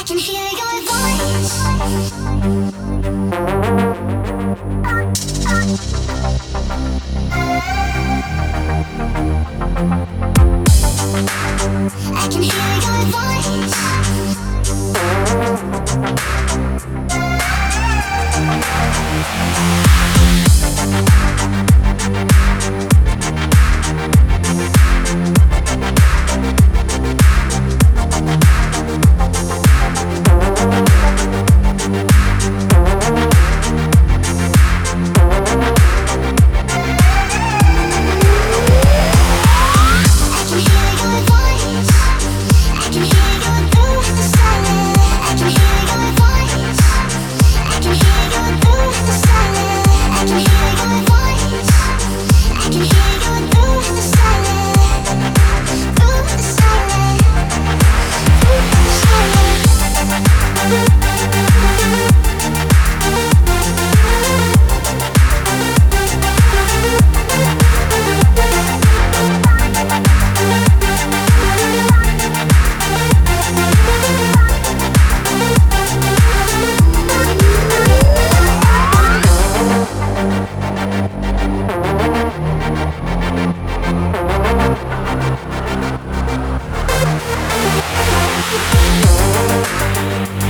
I can hear your voice. Bye.